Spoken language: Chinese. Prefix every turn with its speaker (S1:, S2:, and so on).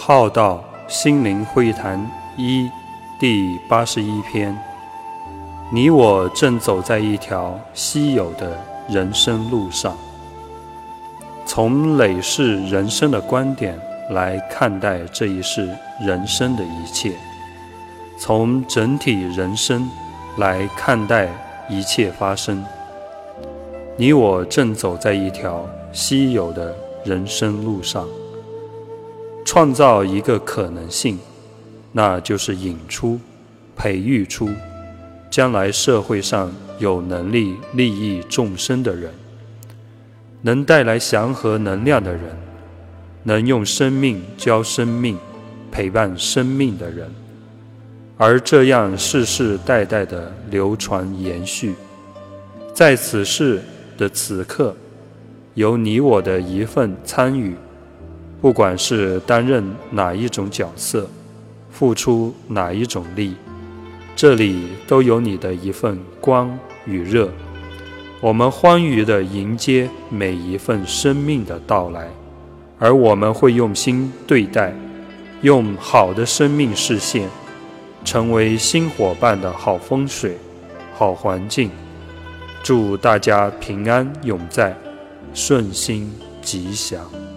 S1: 浩道心灵会谈一第八十一篇，你我正走在一条稀有的人生路上。从累世人生的观点来看待这一世人生的一切，从整体人生来看待一切发生。你我正走在一条稀有的人生路上。创造一个可能性，那就是引出、培育出将来社会上有能力利益众生的人，能带来祥和能量的人，能用生命教生命、陪伴生命的人，而这样世世代代的流传延续，在此世的此刻，有你我的一份参与。不管是担任哪一种角色，付出哪一种力，这里都有你的一份光与热。我们欢愉地迎接每一份生命的到来，而我们会用心对待，用好的生命视线，成为新伙伴的好风水、好环境。祝大家平安永在，顺心吉祥。